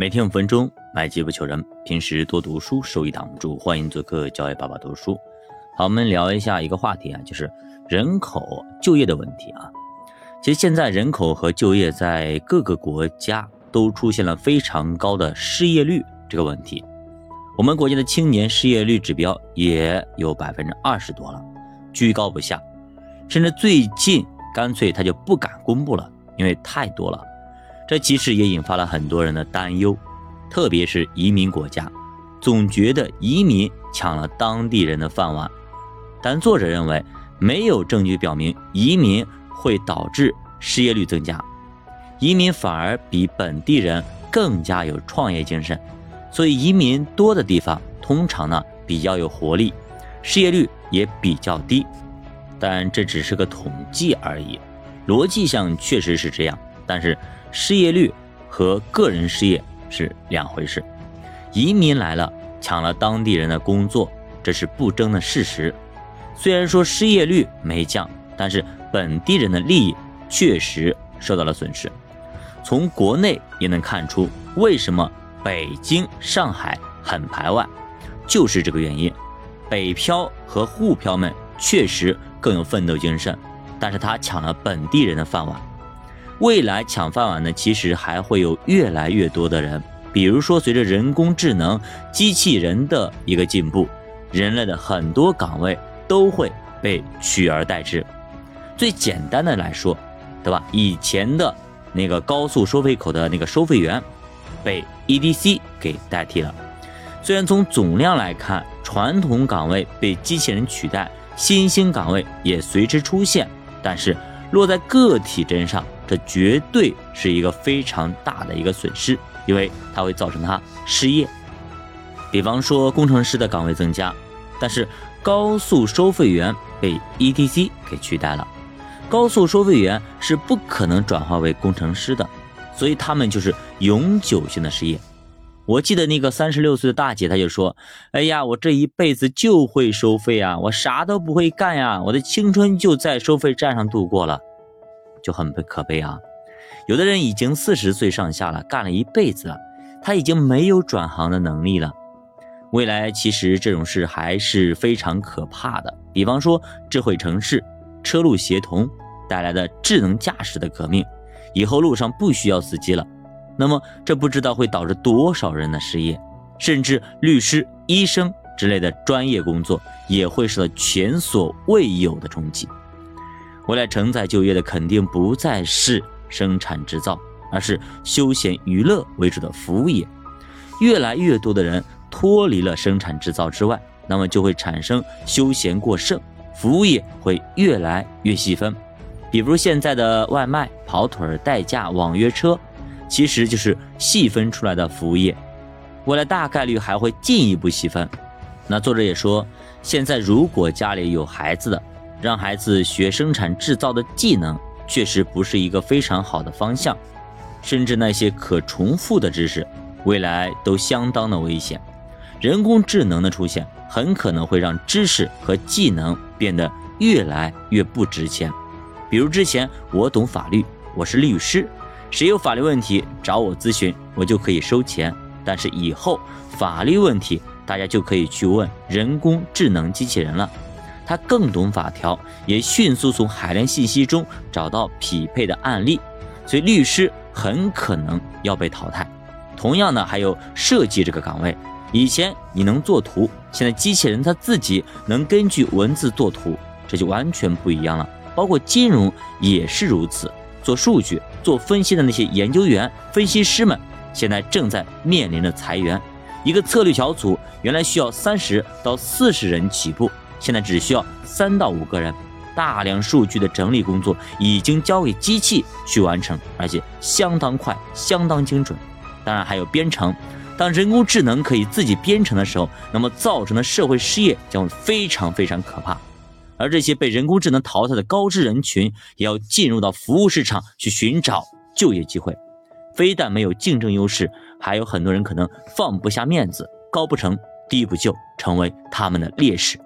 每天五分钟，买机不求人。平时多读书，收益挡不住。欢迎做客教育爸爸读书。好，我们聊一下一个话题啊，就是人口就业的问题啊。其实现在人口和就业在各个国家都出现了非常高的失业率这个问题。我们国家的青年失业率指标也有百分之二十多了，居高不下。甚至最近干脆他就不敢公布了，因为太多了。这其实也引发了很多人的担忧，特别是移民国家，总觉得移民抢了当地人的饭碗。但作者认为，没有证据表明移民会导致失业率增加，移民反而比本地人更加有创业精神。所以，移民多的地方通常呢比较有活力，失业率也比较低。但这只是个统计而已，逻辑上确实是这样，但是。失业率和个人失业是两回事。移民来了，抢了当地人的工作，这是不争的事实。虽然说失业率没降，但是本地人的利益确实受到了损失。从国内也能看出，为什么北京、上海很排外，就是这个原因。北漂和沪漂们确实更有奋斗精神，但是他抢了本地人的饭碗。未来抢饭碗呢，其实还会有越来越多的人。比如说，随着人工智能、机器人的一个进步，人类的很多岗位都会被取而代之。最简单的来说，对吧？以前的那个高速收费口的那个收费员，被 EDC 给代替了。虽然从总量来看，传统岗位被机器人取代，新兴岗位也随之出现，但是落在个体身上。这绝对是一个非常大的一个损失，因为它会造成他失业。比方说，工程师的岗位增加，但是高速收费员被 ETC 给取代了。高速收费员是不可能转化为工程师的，所以他们就是永久性的失业。我记得那个三十六岁的大姐，她就说：“哎呀，我这一辈子就会收费啊，我啥都不会干呀，我的青春就在收费站上度过了。”就很可悲啊！有的人已经四十岁上下了，干了一辈子了，他已经没有转行的能力了。未来其实这种事还是非常可怕的。比方说，智慧城市、车路协同带来的智能驾驶的革命，以后路上不需要司机了，那么这不知道会导致多少人的失业，甚至律师、医生之类的专业工作也会受到前所未有的冲击。未来承载就业的肯定不再是生产制造，而是休闲娱乐为主的服务业。越来越多的人脱离了生产制造之外，那么就会产生休闲过剩，服务业会越来越细分。比如现在的外卖、跑腿、代驾、网约车，其实就是细分出来的服务业。未来大概率还会进一步细分。那作者也说，现在如果家里有孩子的，让孩子学生产制造的技能，确实不是一个非常好的方向，甚至那些可重复的知识，未来都相当的危险。人工智能的出现，很可能会让知识和技能变得越来越不值钱。比如之前我懂法律，我是律师，谁有法律问题找我咨询，我就可以收钱。但是以后法律问题，大家就可以去问人工智能机器人了。他更懂法条，也迅速从海量信息中找到匹配的案例，所以律师很可能要被淘汰。同样呢，还有设计这个岗位，以前你能做图，现在机器人它自己能根据文字做图，这就完全不一样了。包括金融也是如此，做数据、做分析的那些研究员、分析师们，现在正在面临着裁员。一个策略小组原来需要三十到四十人起步。现在只需要三到五个人，大量数据的整理工作已经交给机器去完成，而且相当快、相当精准。当然还有编程，当人工智能可以自己编程的时候，那么造成的社会失业将会非常非常可怕。而这些被人工智能淘汰的高知人群，也要进入到服务市场去寻找就业机会。非但没有竞争优势，还有很多人可能放不下面子，高不成低不就，成为他们的劣势。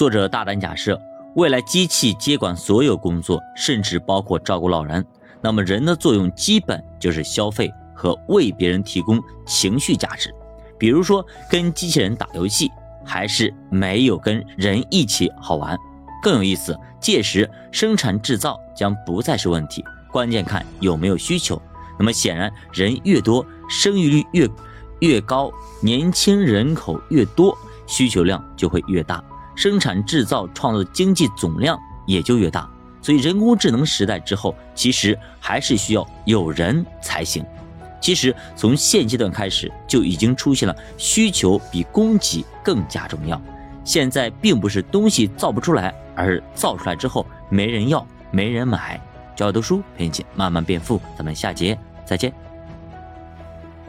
作者大胆假设，未来机器接管所有工作，甚至包括照顾老人，那么人的作用基本就是消费和为别人提供情绪价值。比如说，跟机器人打游戏，还是没有跟人一起好玩更有意思。届时，生产制造将不再是问题，关键看有没有需求。那么显然，人越多，生育率越越高，年轻人口越多，需求量就会越大，生产制造创造的经济总量也就越大。所以，人工智能时代之后，其实还是需要有人才行。其实，从现阶段开始就已经出现了需求比供给更加重要。现在并不是东西造不出来，而是造出来之后没人要、没人买。教我读书陪你慢慢变富，咱们下节再见。